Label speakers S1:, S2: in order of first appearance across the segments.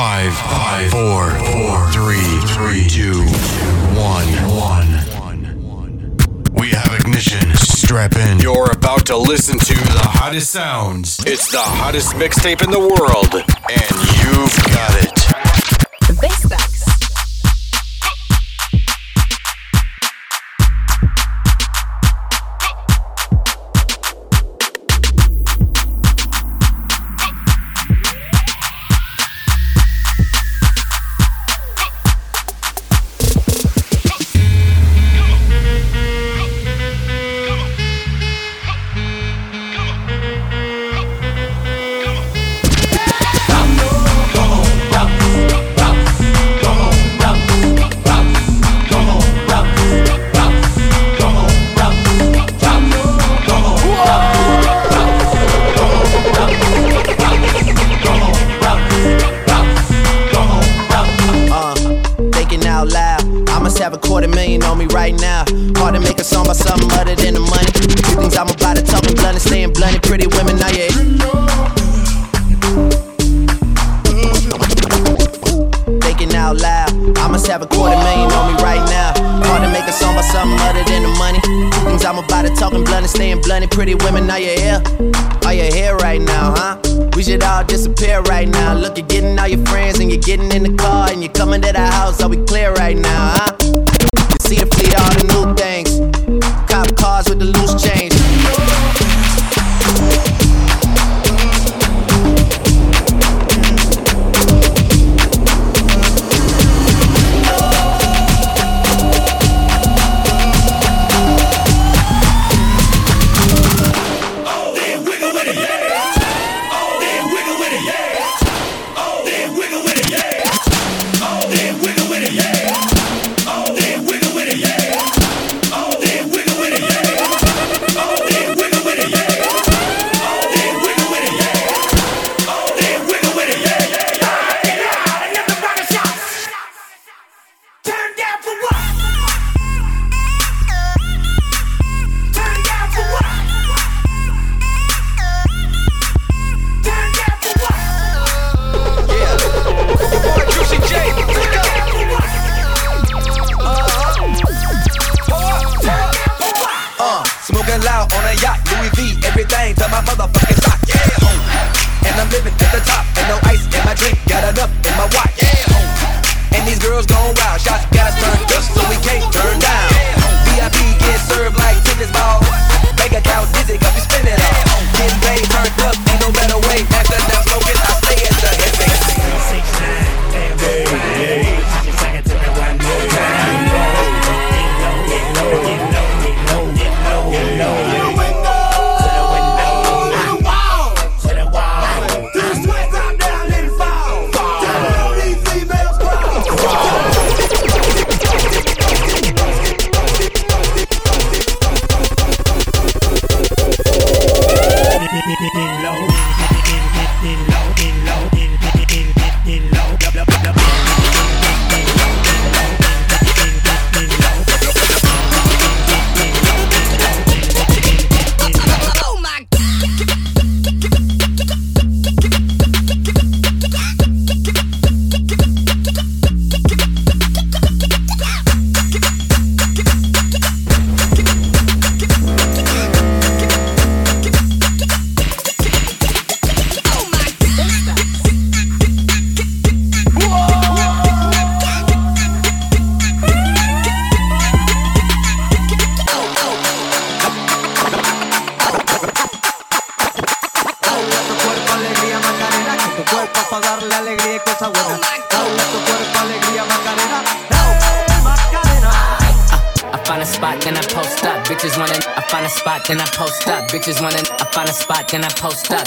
S1: Five, five, four, four, three, three, two, one, one. We have ignition. Strap in.
S2: You're about to listen to the hottest sounds. It's the hottest mixtape in the world, and you've got it.
S3: Bitches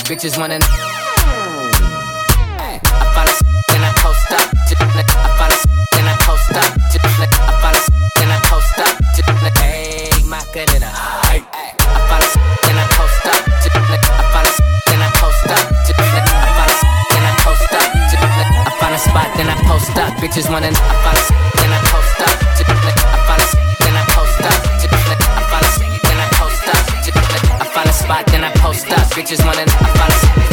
S3: Bitches wanna. I find a, then I post up. I find a, then I post up. I find a, then I post up. Hey, Macarena. I find a, then I post up. I find a, then I post up. I find a, then I post up. I find a spot, then I post up. Bitches wanna. I find a, then I post up. Spot, then I post up. Bitches wanna. Find I post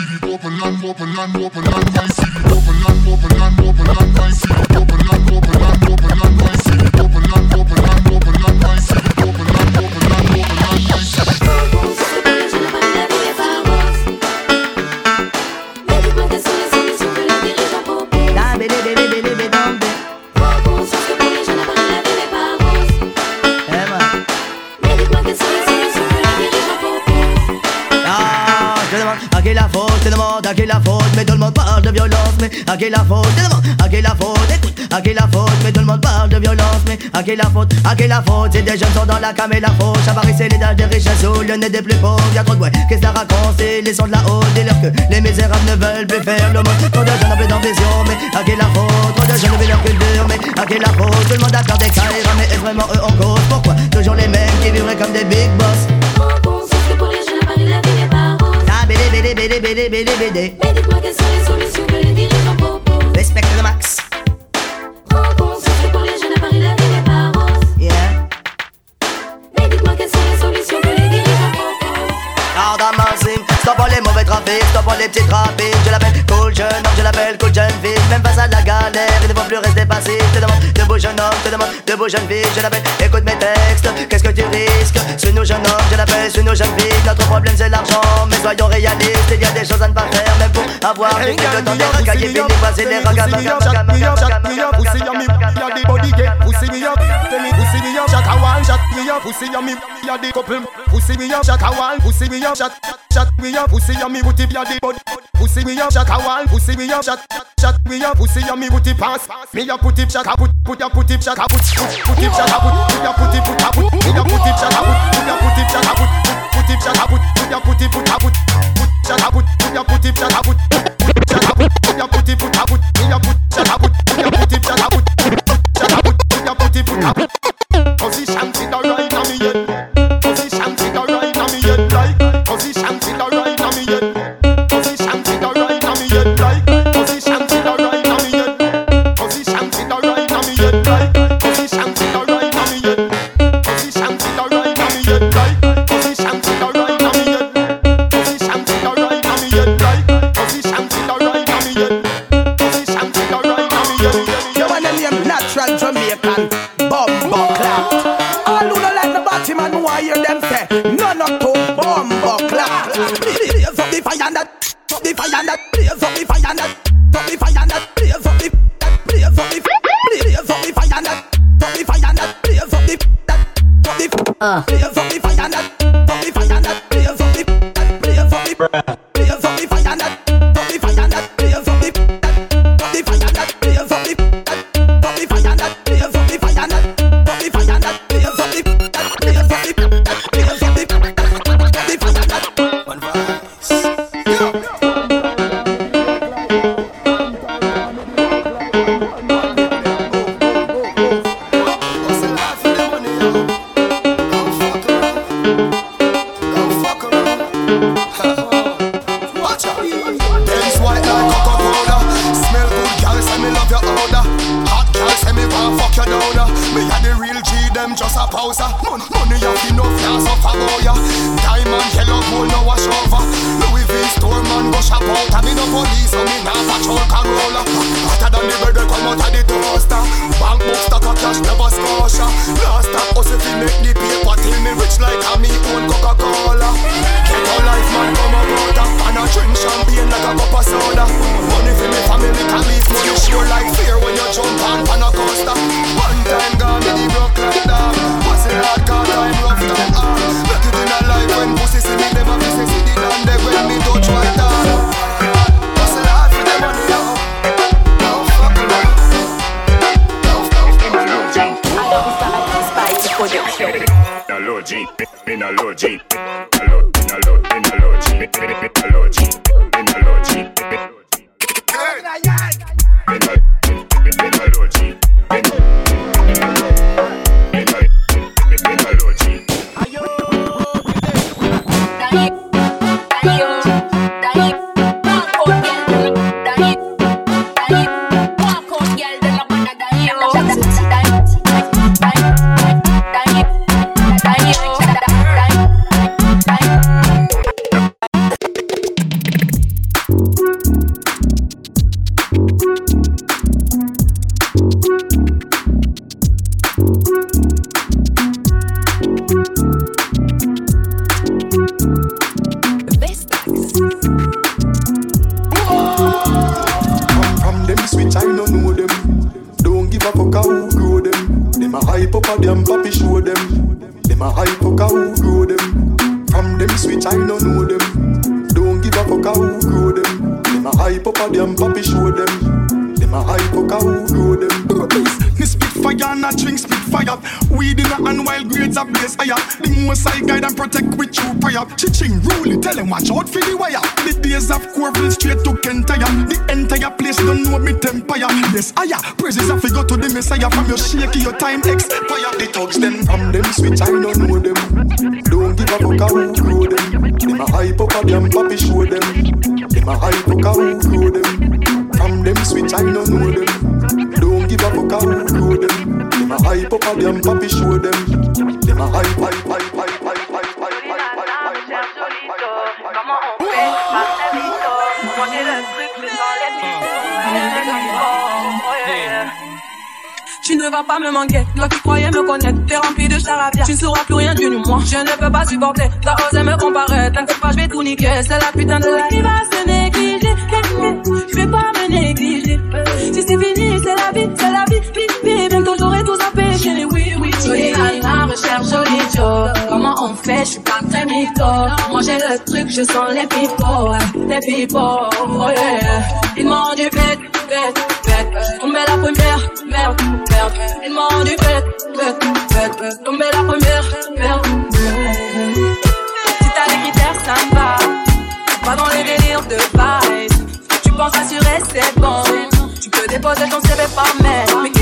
S4: open land, my city. Open land, open land, open
S5: qui la faute, qui la faute, écoute, à qui la faute, mais tout le monde parle de violence, mais à qui la faute, qui la faute, si des jeunes sont dans la cam et la faute, Chavary c'est l'étage des riches sous le nez des plus pauvres, y'a trop de ouais, qu'est-ce que ça raconte, c'est les sons de la haute, dis-leur que les misérables ne veulent plus faire le monde, trop de jeunes ont plus d'ambition, mais à qui la faute, trop de jeunes oublient leur culture, mais à qui la faute, tout le monde a peur des carrières, mais est-ce vraiment eux en cause, pourquoi, toujours les mêmes qui vivraient comme des big boss,
S6: Mais dites-moi quelles sont les solutions que les dirigeants.
S5: Respecte le max,
S6: Prends conscience que pour les jeunes à Paris la vie n'est pas rose.
S5: yeah.
S6: Mais dites-moi quelles sont les solutions que les dirigeants proposent?
S5: Mercy, stop les mauvais trafics, stop les petits trafics. Je l'appelle cool jeune homme, je l'appelle cool jeune fille. Même face à la galère, il ne faut plus rester passif. Je te demande de beaux jeunes hommes, je te demande de beaux jeunes filles. Je l'appelle, écoute mes textes, qu'est-ce que tu risques Suis nous jeunes hommes, je l'appelle, suis nous jeunes filles. Notre problème c'est l'argent, mais soyons réalistes. Il y a des choses à ne pas faire, même pour avoir fric, le temps des racailles fini. Voici les ragas,
S7: Pussy me up, shut me up, shut me up. Pussy on me, ya the body get. Pussy me up, tell me pussy me up, shut a wall, shut me up. Pussy on me, ya the couple. Pussy me up, shut a wall. Pussy me up, shut, shut me up. Pussy on me, booty ya the body. Pussy me up, shut a wall. Pussy me up, shut, shut me up. Pussy on me, booty pass. Me ya put it, shut a put, put ya put it, shut a put, put, put it, shut a put. Me ya put it, put a put. Me ya put it, shut a put. Me ya put it, shut a put, put, put it, shut a put. Me ya put it, put a put, put, shut a put. Me ya put it, shut a put. Shut a put. Me ya put it, put a put. Me ya put, shut a put. Me ya put it, shut a put. A put. Put. Position right on me head. Position sit a right on me head like. Position sit a right on me head.
S8: Say None of two Bumbo Clap Blaze up the fire and that Up the fire and that Blaze up the fire and that Up the fire and that Blaze up the Blaze up the Blaze up the fire and that Up the fire and that Blaze up the that Up the uh. Blaze
S9: Praises have go to the messiah from your shaky, your time expire. The thugs them
S8: from them switch, I don't know them. Don't give a fuck how who grow them. Them a hype up a damn papi show them. Them a hype up a who grow them. From them switch, I don't know them. Don't give a fuck how who grow them. Them a hype up a damn papi show them. Them a hype, hype, hype, hype. Moi j'ai le truc, je dans les
S10: Tu ne vas pas me manquer. Toi qui croyais me connaître, t'es rempli de charabia. Tu ne sauras plus rien du moi. Je ne peux pas supporter. T'as osé me comparer. T'inquiète pas, je vais tout niquer. C'est la putain de la qui va se négliger. Je vais pas me négliger. Si c'est fini, c'est la vie, c'est la vie. Bibi, bientôt j'aurai tout empêché. Oui, oui, jolie Anna, recherche joli Joe. Comment on fait? Je suis pas très mytho. Manger le truc, je sens les pipos. Les pipos, oh yeah. Ils m'ont du bête, bête bête, tombé la première, merde, merde, il m'a rendu bête, bête, bête, tombé la première, merde, merde. Si t'as les critères, ça me va, pas dans les délires de Paris. Tu penses assurer, c'est bon, tu peux déposer ton CV par mail.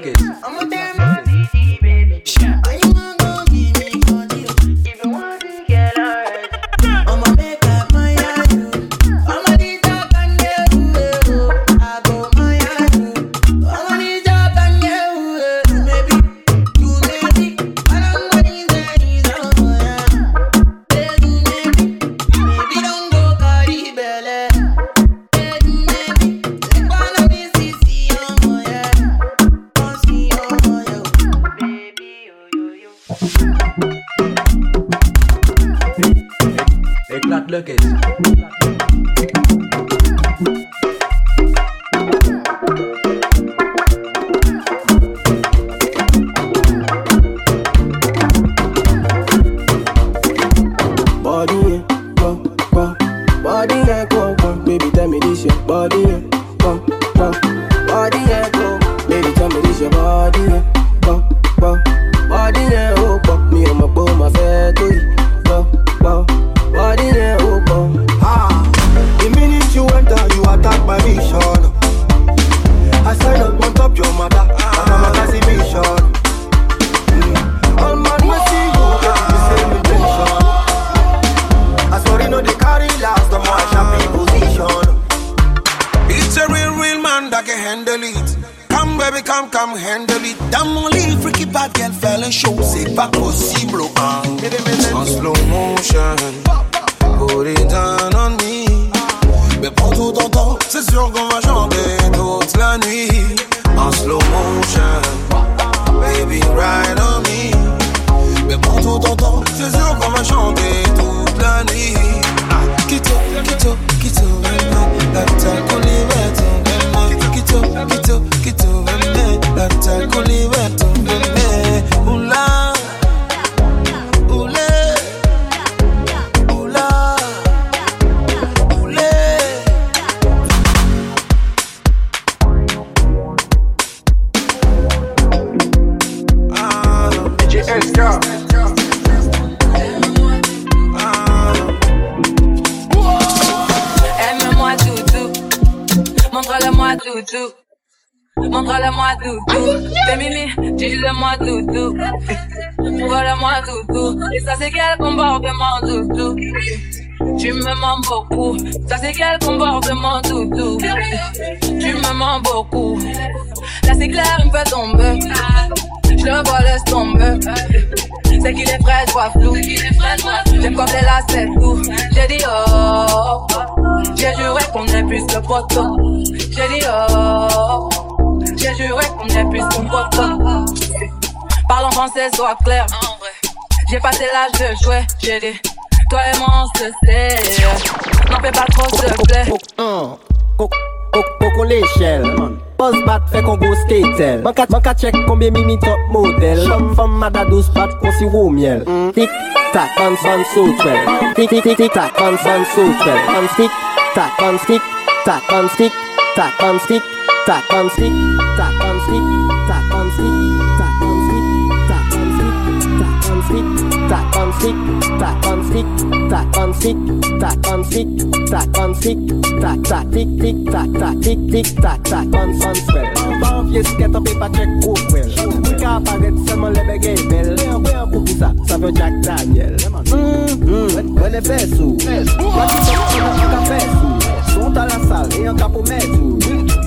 S11: creo que... baby,
S9: come, come, handle it. Dans mon lit, freaky bad girl, fais le show. C'est pas possible, oh, hein. En slow motion, put it down on me. Mais prends tout ton temps, c'est sûr qu'on va chanter toute la nuit. En slow motion, baby, ride on me. Mais prends tout ton temps, c'est sûr qu'on va chanter toute la nuit. Ah, quitte, quitte, kulibata kulibata mbembe doule-moi
S10: tout, tout. Montre-le-moi doudou. Fais mimi, dis-le-moi doudou. Montre-le-moi doudou. Et ça c'est quel comportement doudou? Tu me mens beaucoup. Ça c'est quel comportement doudou? Tu me mens beaucoup. Là c'est clair, il me fait tomber. Je le vois, laisse tomber. C'est qu'il est frais, toi flou. J'aime quand t'es là, c'est tout. J'ai dit oh. J'ai juré qu'on est plus que poteau. J'ai dit oh. J'ai juré qu'on est plus qu'un poteau. Parle en français, sois clair. J'ai passé l'âge de jouer. J'ai dit, toi et moi on se sait. N'en fais pas trop, s'il te plaît.
S12: Coco l'échelle Buzz bat fait qu'on go skatel Man ka, man ka check combien mimi top model Femme femme mada douce bat qu'on si au miel Tic tac on son so twel Tic tic tic tic tac on son so twel On stick tac on stick tac on stick tac on stick tap on stick, tap on stick, tap on stick, tap on stick, tap on stick, tap on stick, tap on stick, tap on stick, tap on stick, tap on stick, tap on stick, tap tap tick tick tap tap tick tick tap tap on sunspread. Pan fye sket an pepa chek koukwel Mwen ka aparet seman lebe gey bel Le an kwe an koukou sa, sa vyo Jack Daniel Mwen e fesou Mwen ki sa mwen an ka fesou Sont a la sal, e an ka pou
S13: mesou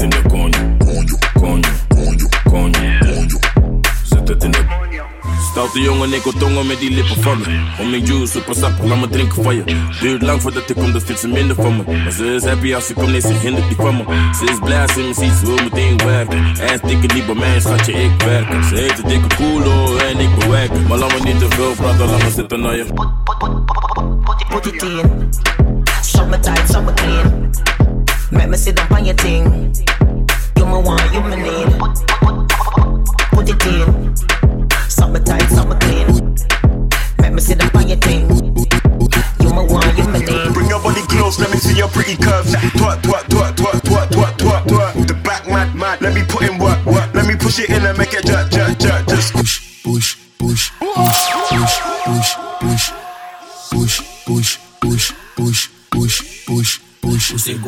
S13: tiene coño. Stoute jongen, ik tongen met die lippen van me. Om mijn juice, super sap, laat me drinken van je. Duurt lang voordat ik kom, dat vindt ze minder van me. Maar ze is happy als ze komt, nee, ze hindert die van me. Ze is blij als ze me ziet, ze wil meteen werken. En dikke niet bij mij, schatje, ik werk. Ze heet de dikke koelo en ik bewerken. Maar laat me niet te veel praten, laat me zitten naar je.
S14: Put it in. Shove me tight, shove me clean. Make me sit down on your thing. You me want, you me need. Put it in. Me tight, me clean. Make me sit down on your thing. You me want, you me need.
S15: Bring your body close, let me see your pretty curves. Twerk, twerk, twerk, twerk, twerk, twerk, twerk, twerk. The back mad, mad. Let me put in work, work. Let me push it in and make it jerk, jerk, jerk. Just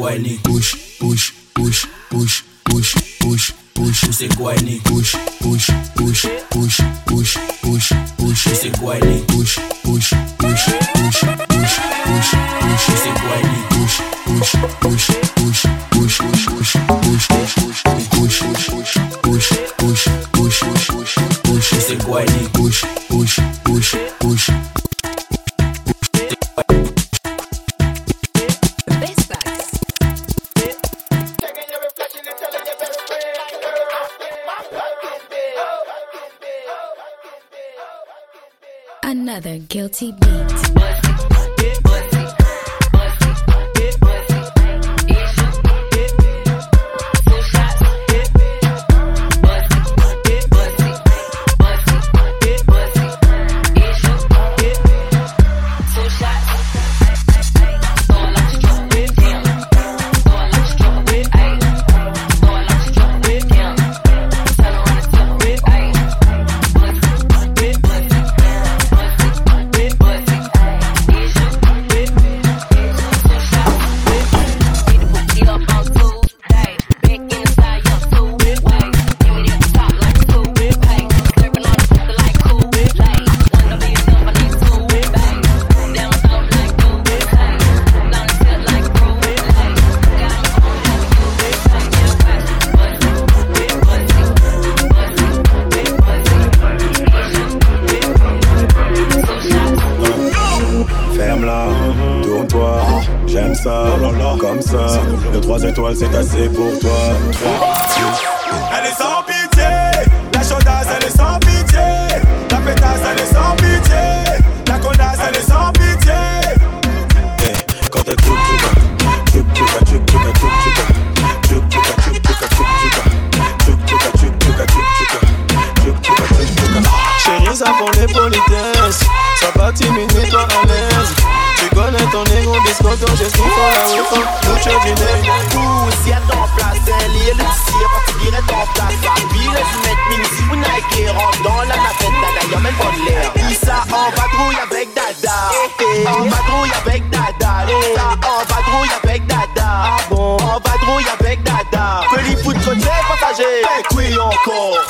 S15: push.
S13: Guarni.
S15: Push, push, push, push, push, push, push.
S13: Você guarni.
S15: Push, push, push, push, push, push, push.
S13: Você guarni.
S15: Push, push, push,
S16: OTB. On vadrouille avec dada. Issa, on vadrouille avec dada. Ah bon, on vadrouille avec dada. Les foutre côté passager. Oui, encore.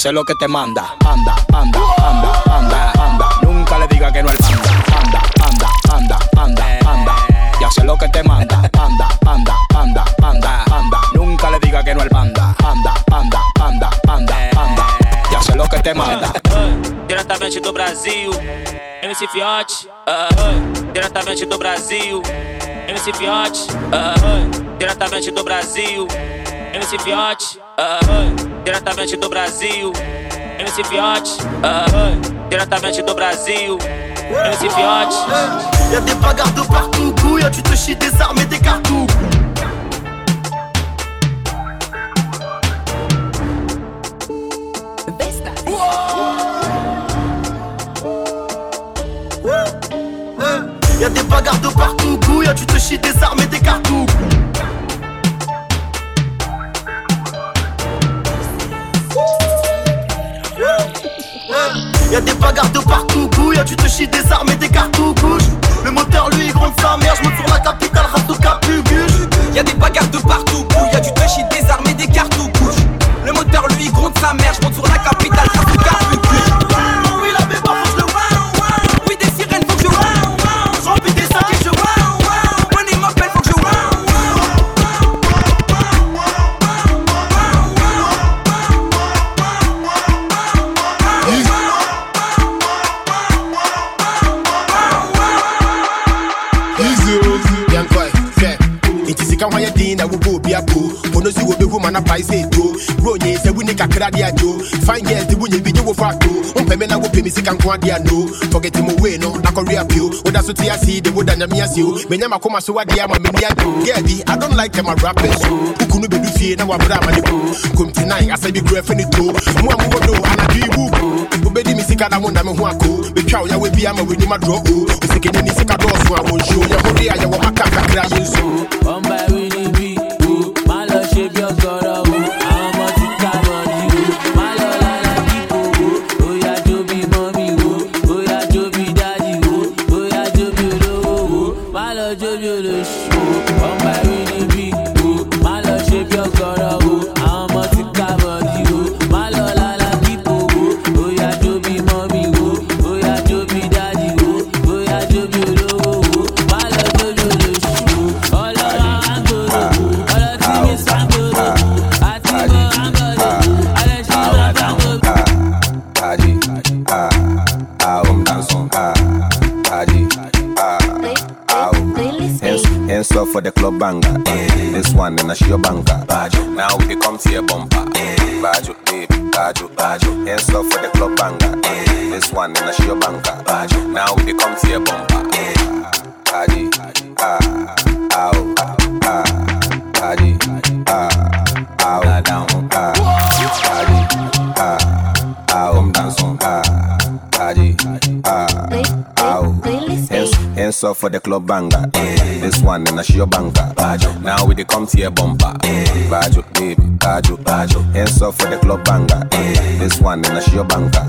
S17: Sé lo que te manda. Anda, anda, anda, anda, anda. Nunca le diga que no el manda. Anda, anda, anda, anda, anda. Ya sé lo que te manda. Anda, anda, anda, anda, anda. Nunca le diga que no el manda. Anda, anda, anda, anda, anda. Ya sé lo que te manda.
S18: Diretamente do Brasil, MC Fiote. ah, diretamente do Brasil, MC Fiote. ah, diretamente do Brasil, MC Fiote. Ah, diretamente do Brasil, MC Fiote. ah, diretamente do Brasil, MC Fiote.
S19: Y'a des bagarres de partout, couille, tu te chies des armes et des cartouches. Y'a des bagarres de partout, couille, tu te chies des armes et des Y'a des bagarres de partout, couille, tu te chies des armes et des cartouches. Le moteur lui gronde sa mère, je monte sur la capitale, reste au capugus.
S20: Y'a des bagarres de partout, y'a du touchy, des armes et des cartouches. Le moteur lui gronde sa mère, je monte sur la capitale,
S21: ma na pae sɛ ɛto bronye sɛ wone kakra de adwo fine girls de wonya bi wo fa to wompɛ me na wopɛ me sika nko ade ano forget mo wei no na kɔwe apio woda so te ase de woda nyame ase o menya makoma so wadeɛ ama m'ani agye girl bi i don't like my rappers woku no bɛdu fie na wabrɛ ama ne ku komti nine asɛ bi kura fɛ ne to mo a mowɔ do anadwe wu wobɛdi me sika na wonda me ho ako bɛtwa wo yɛwɔ bi ama w'anim adorɔ o osikani ne sika dɔɔso a wɔnsuo yɛhode a yɛwɔ maka kakra yɛ nsuo
S22: One by Winnie Joby lo, oh, one by Winnie B, oh, my love shape your girl,
S23: One in a show Hands up for the club banger. Eh. This one in a show banker. Now we dey come to your bumper. Eh. Bajo, baby, bajo, bajo. Hands up for the club banger. Eh. This one in a show banker.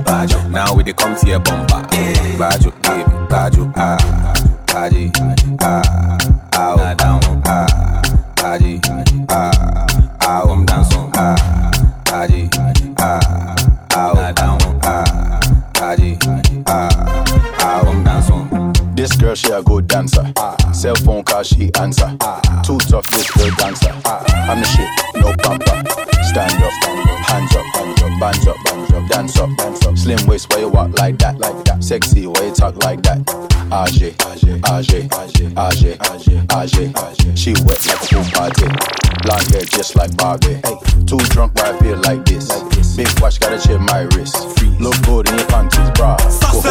S23: Now we dey come to your bumper. Bajo, baby, bajo, ah, baji, ah, ah, ah, ah
S24: she answer. Too tough, this girl dancer. I'm the shit, no pamper. Stand up, hands up, bands up, dance up, dance up. Slim waist, why you walk like that, like that? Sexy, why you talk like that? AJ, AJ, AJ, AJ. Aj aj she wet like a pool party. Blonde hair just like Barbie. Too drunk, why I feel like this? Big watch, gotta check my wrist. Look good in your panties, bra. Go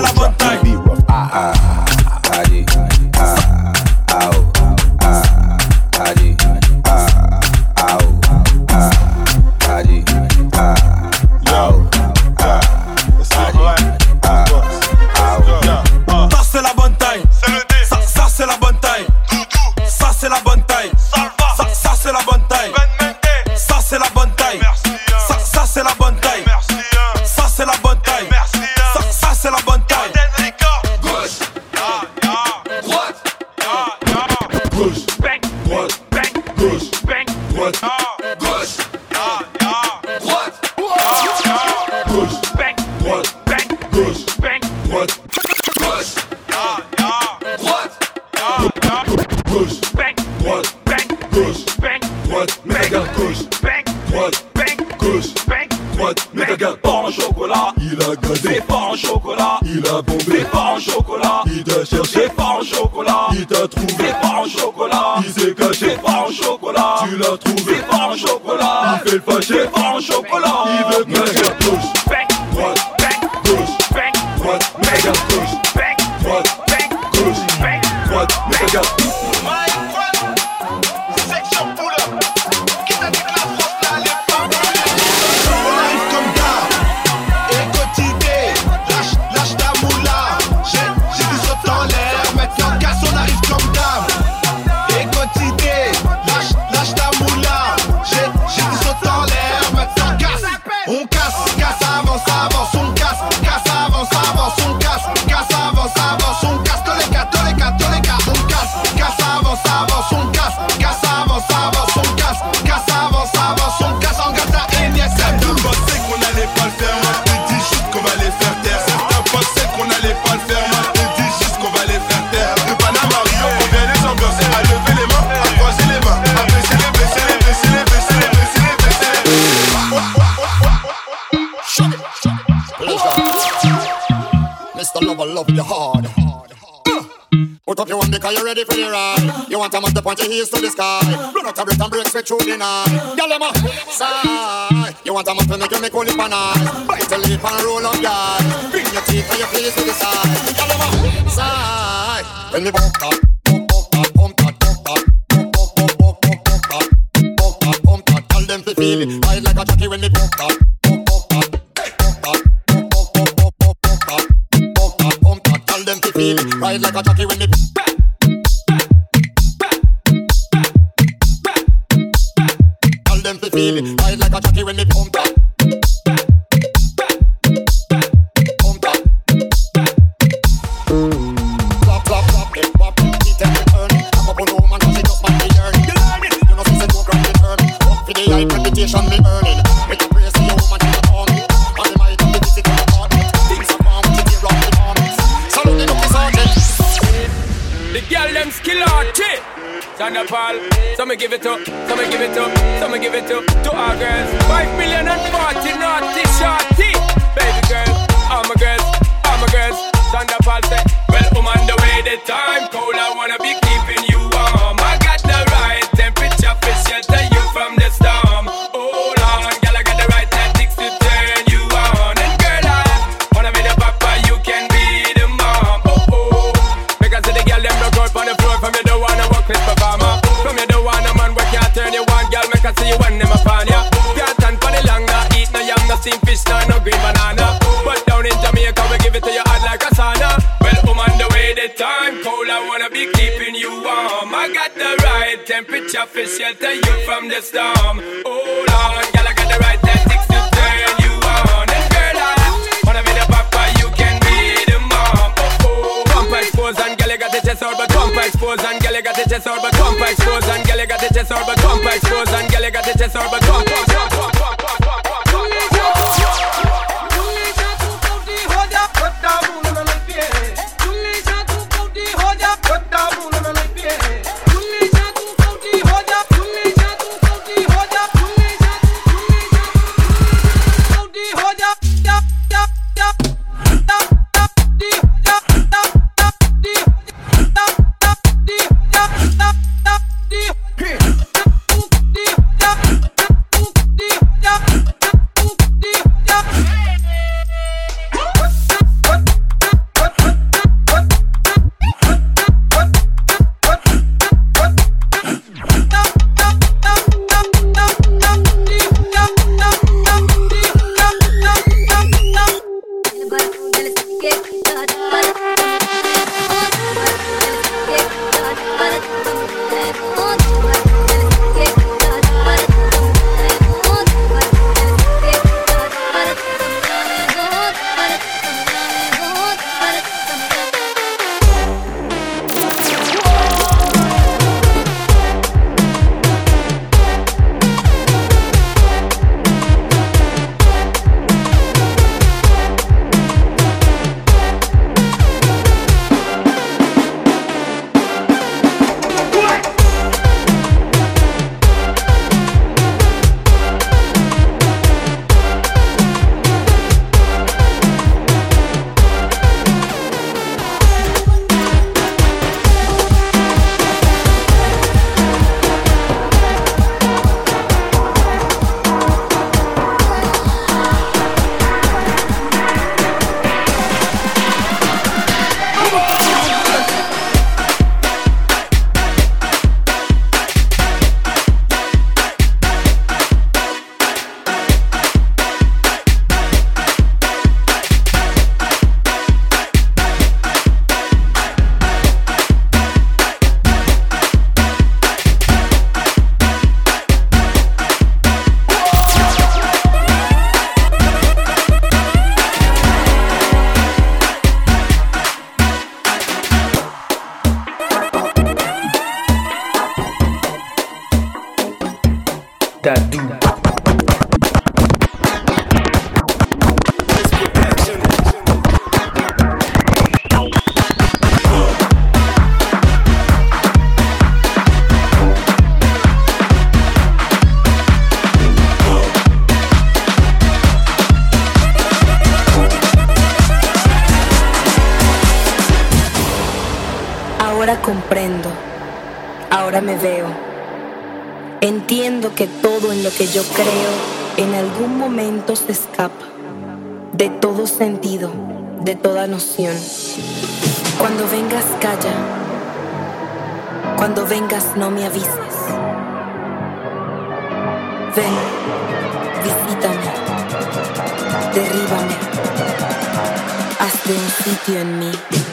S25: fait le fâché en chocolat. Il veut que je touche. Back, droite, gauche, back, droite, méga
S8: gauche, back, droite, gauche, back, droite, méga gauche. want a man to point your heels to the sky. Run out of breath and break sweat through the night. Girl, them a sigh. You want a man to make you make only pan eyes. Bite a lip and roll up, guy. Bring your teeth and your face to the side. Girl, them a sigh. When me walk up. feel it. Ride like a jockey when it pump
S26: up. Some give it up, some give it up, some give it up to our girls. Five million and forty naughty shots. shelter you from the storm.
S19: Que yo creo en algún momento se escapa de todo sentido, de toda noción. Cuando vengas, calla. Cuando vengas, no me avises. Ven, visítame, derríbame, haz un sitio en mí.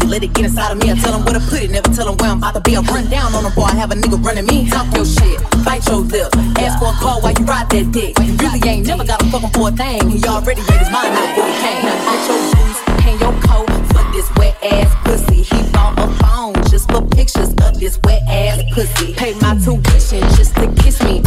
S27: You,
S28: let it get inside of me. I tell them where to put it, never tell them where I'm about to be. I run down on them, boy, I have a nigga running me. Talk your shit, bite your lip. Ask for a call while you ride that dick. You really ain't never got a fucking for a thing. He already made his mind up before he came. Now get your boots, hang your coat for this wet ass pussy. He bought a phone just for pictures of this wet ass pussy. Pay my tuition just to kiss me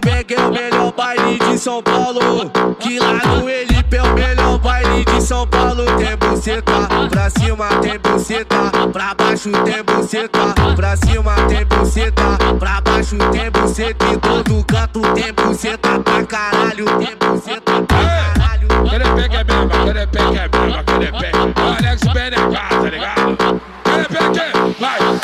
S29: do é o melhor baile de São Paulo. Que lá no Elipe é o melhor baile de São Paulo. Tem buceta, pra cima tem buceta, pra baixo tem buceta, pra cima tem buceta, pra baixo tem buceta. Em todo canto tem buceta pra caralho, tem buceta pra caralho.
S30: Querepec é mesmo, Querepec é mesmo, Olha é Alex Benegá, tá ligado?
S4: Querepec, é
S31: vai!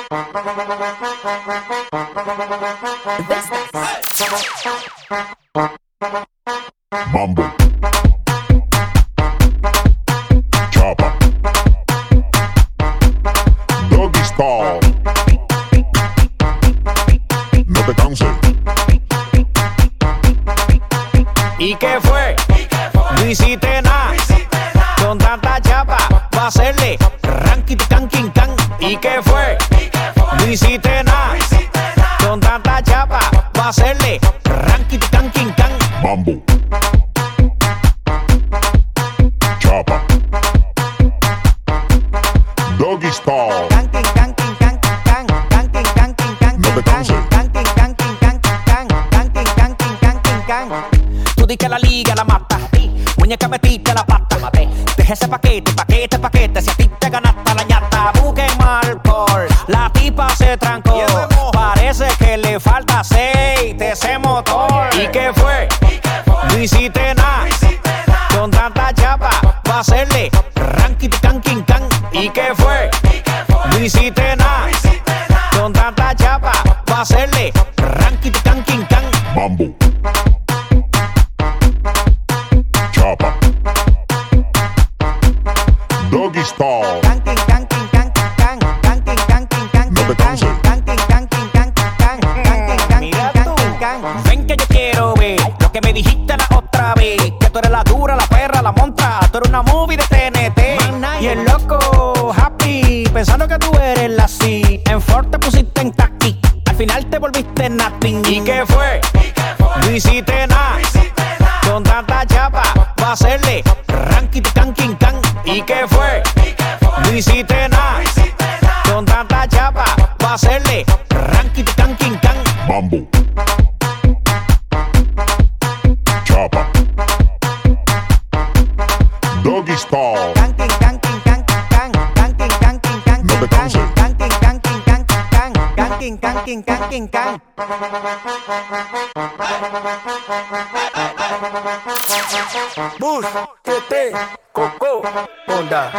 S31: hiciste nada. No na. Con tanta chapa, va a hacerle ranking, can,
S32: can.
S31: Mambo.
S8: Bus, TT, Coco,
S19: Honda.